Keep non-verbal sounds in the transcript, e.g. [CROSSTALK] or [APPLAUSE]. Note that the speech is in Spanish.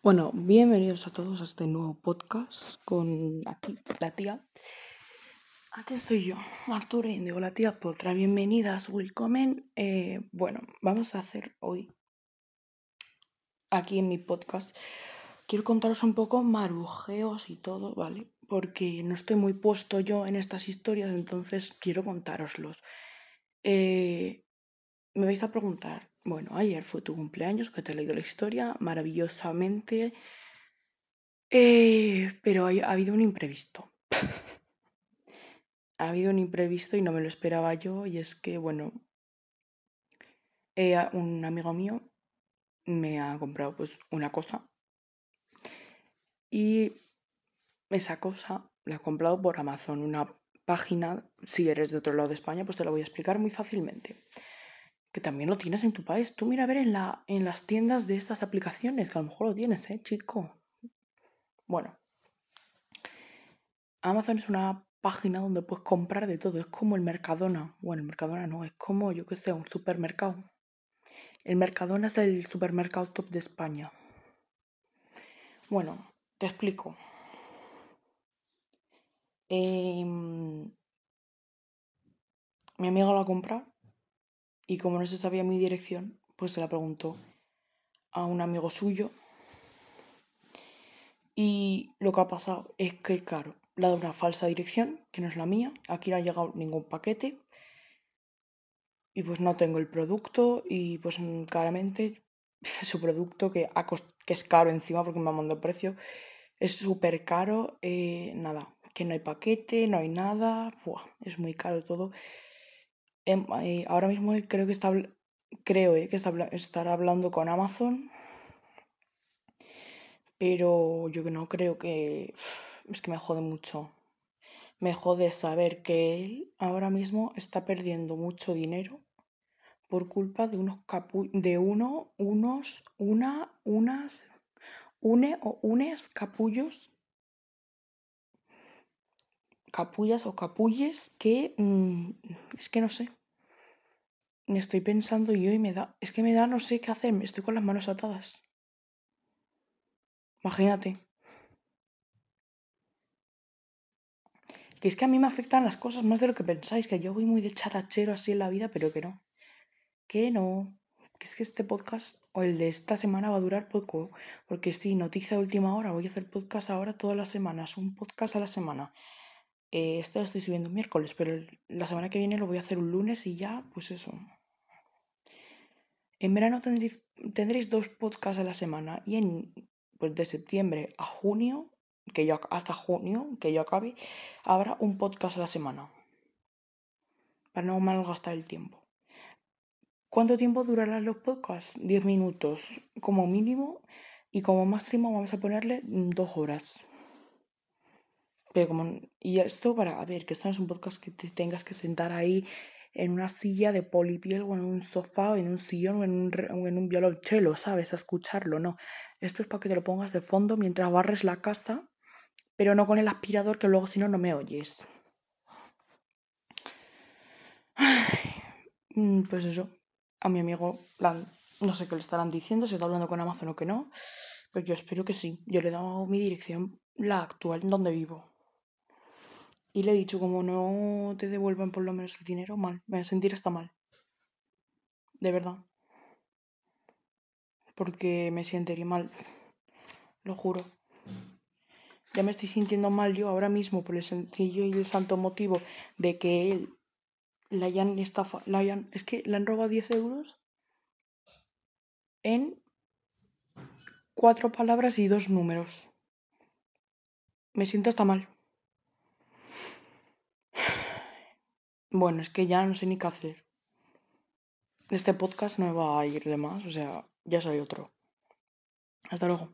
Bueno, bienvenidos a todos a este nuevo podcast con aquí la tía. Aquí estoy yo, Arturo Indigo, la tía Potra. Bienvenidas, welcome. Eh, bueno, vamos a hacer hoy aquí en mi podcast. Quiero contaros un poco marujeos y todo, ¿vale? Porque no estoy muy puesto yo en estas historias, entonces quiero contároslos. Eh, me vais a preguntar, bueno, ayer fue tu cumpleaños, que te he leído la historia maravillosamente, eh, pero ha habido un imprevisto. [LAUGHS] ha habido un imprevisto y no me lo esperaba yo, y es que, bueno, eh, un amigo mío me ha comprado pues una cosa. Y esa cosa la ha comprado por Amazon, una página, si eres de otro lado de España, pues te lo voy a explicar muy fácilmente que también lo tienes en tu país. Tú mira a ver en, la, en las tiendas de estas aplicaciones, que a lo mejor lo tienes, ¿eh, chico? Bueno, Amazon es una página donde puedes comprar de todo. Es como el Mercadona. Bueno, el Mercadona no, es como, yo que sé, un supermercado. El Mercadona es el supermercado top de España. Bueno, te explico. Em, mi amigo lo ha comprado y como no se sabía mi dirección, pues se la preguntó a un amigo suyo. Y lo que ha pasado es que, claro, le ha dado una falsa dirección, que no es la mía. Aquí no ha llegado ningún paquete. Y pues no tengo el producto y pues claramente [LAUGHS] su producto que, que es caro encima porque me ha mandado precio. Es súper caro. Eh, nada, que no hay paquete, no hay nada. es muy caro todo. Em, ahora mismo creo que está, creo eh, que está, estará hablando con Amazon, pero yo no creo que [SIGHS] es que me jode mucho. Me jode saber que él ahora mismo está perdiendo mucho dinero por culpa de unos capu de uno, unos, una, unas, une o unes capullos. Capullas o capulles que mm, es que no sé me estoy pensando yo y me da, es que me da no sé qué hacer, me estoy con las manos atadas. Imagínate. Que es que a mí me afectan las cosas más de lo que pensáis, que yo voy muy de charachero así en la vida, pero que no. Que no. Que es que este podcast o el de esta semana va a durar poco. Porque sí, noticia última hora, voy a hacer podcast ahora todas las semanas, un podcast a la semana. Eh, esto lo estoy subiendo miércoles, pero la semana que viene lo voy a hacer un lunes y ya, pues eso. En verano tendréis, tendréis dos podcasts a la semana y en pues de septiembre a junio, que yo hasta junio, que yo acabe, habrá un podcast a la semana. Para no malgastar el tiempo. ¿Cuánto tiempo durarán los podcasts? Diez minutos como mínimo y como máximo vamos a ponerle dos horas. Pero como, y esto para, a ver, que esto no es un podcast que te tengas que sentar ahí en una silla de polipiel o en un sofá o en un sillón o en un, en un violonchelo, ¿sabes? A escucharlo, no. Esto es para que te lo pongas de fondo mientras barres la casa, pero no con el aspirador que luego si no no me oyes. Mm, pues eso, a mi amigo no sé qué le estarán diciendo, si está hablando con Amazon o que no, pero yo espero que sí. Yo le he dado mi dirección, la actual, donde vivo. Y le he dicho, como no te devuelvan por lo menos el dinero, mal. Me voy a sentir hasta mal. De verdad. Porque me sentiría mal. Lo juro. Ya me estoy sintiendo mal yo ahora mismo por el sencillo y el santo motivo de que él la hayan estafa, la hayan, es que le han robado 10 euros en cuatro palabras y dos números. Me siento hasta mal. Bueno, es que ya no sé ni qué hacer. Este podcast no va a ir de más, o sea, ya soy otro. Hasta luego.